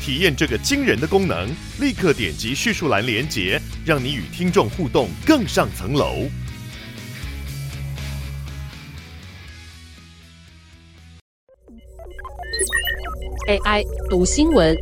体验这个惊人的功能，立刻点击叙述栏连接，让你与听众互动更上层楼。AI 读新闻，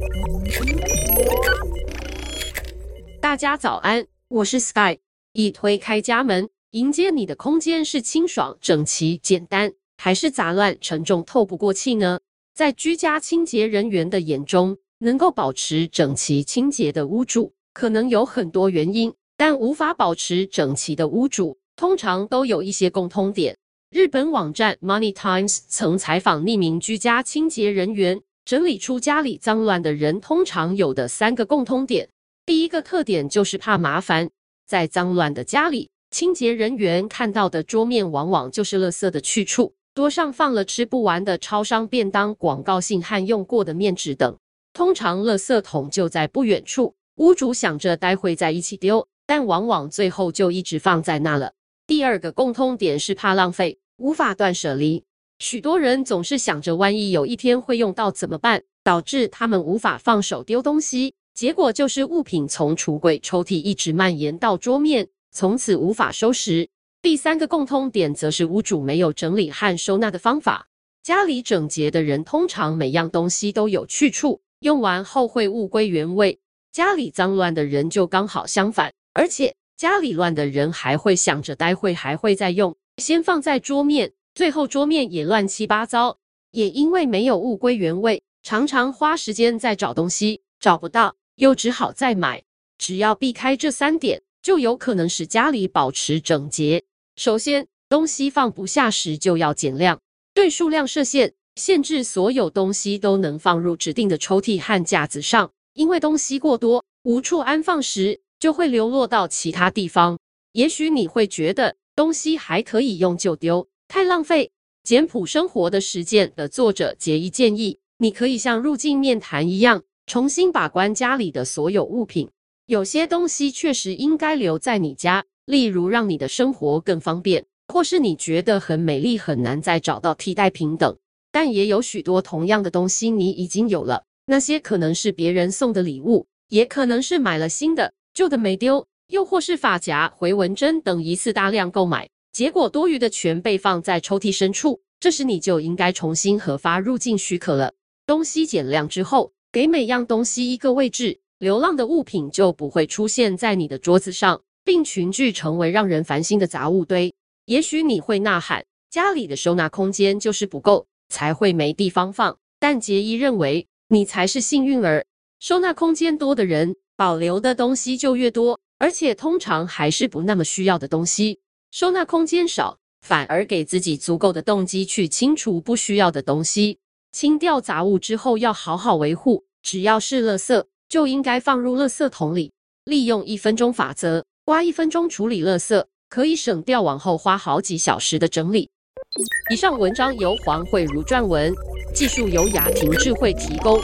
大家早安，我是 Sky。一推开家门，迎接你的空间是清爽、整齐、简单，还是杂乱、沉重、透不过气呢？在居家清洁人员的眼中，能够保持整齐清洁的屋主，可能有很多原因，但无法保持整齐的屋主，通常都有一些共通点。日本网站 Money Times 曾采访匿名居家清洁人员。整理出家里脏乱的人通常有的三个共通点。第一个特点就是怕麻烦，在脏乱的家里，清洁人员看到的桌面往往就是垃圾的去处，桌上放了吃不完的超商便当、广告信和用过的面纸等。通常垃圾桶就在不远处，屋主想着待会再一起丢，但往往最后就一直放在那了。第二个共通点是怕浪费，无法断舍离。许多人总是想着，万一有一天会用到怎么办，导致他们无法放手丢东西，结果就是物品从橱柜、抽屉一直蔓延到桌面，从此无法收拾。第三个共通点则是屋主没有整理和收纳的方法。家里整洁的人通常每样东西都有去处，用完后会物归原位；家里脏乱的人就刚好相反，而且家里乱的人还会想着待会还会再用，先放在桌面。最后桌面也乱七八糟，也因为没有物归原位，常常花时间在找东西，找不到又只好再买。只要避开这三点，就有可能使家里保持整洁。首先，东西放不下时就要减量，对数量设限，限制所有东西都能放入指定的抽屉和架子上。因为东西过多，无处安放时，就会流落到其他地方。也许你会觉得东西还可以用就丢。太浪费。简朴生活的实践的作者杰伊建议，你可以像入境面谈一样，重新把关家里的所有物品。有些东西确实应该留在你家，例如让你的生活更方便，或是你觉得很美丽，很难再找到替代品等。但也有许多同样的东西你已经有了，那些可能是别人送的礼物，也可能是买了新的，旧的没丢，又或是发夹、回纹针等一次大量购买。结果多余的全被放在抽屉深处，这时你就应该重新核发入境许可了。东西减量之后，给每样东西一个位置，流浪的物品就不会出现在你的桌子上，并群聚成为让人烦心的杂物堆。也许你会呐喊，家里的收纳空间就是不够，才会没地方放。但杰伊认为，你才是幸运儿。收纳空间多的人，保留的东西就越多，而且通常还是不那么需要的东西。收纳空间少，反而给自己足够的动机去清除不需要的东西。清掉杂物之后要好好维护，只要是垃圾，就应该放入垃圾桶里。利用一分钟法则，花一分钟处理垃圾，可以省掉往后花好几小时的整理。以上文章由黄慧如撰文，技术由雅婷智慧提供。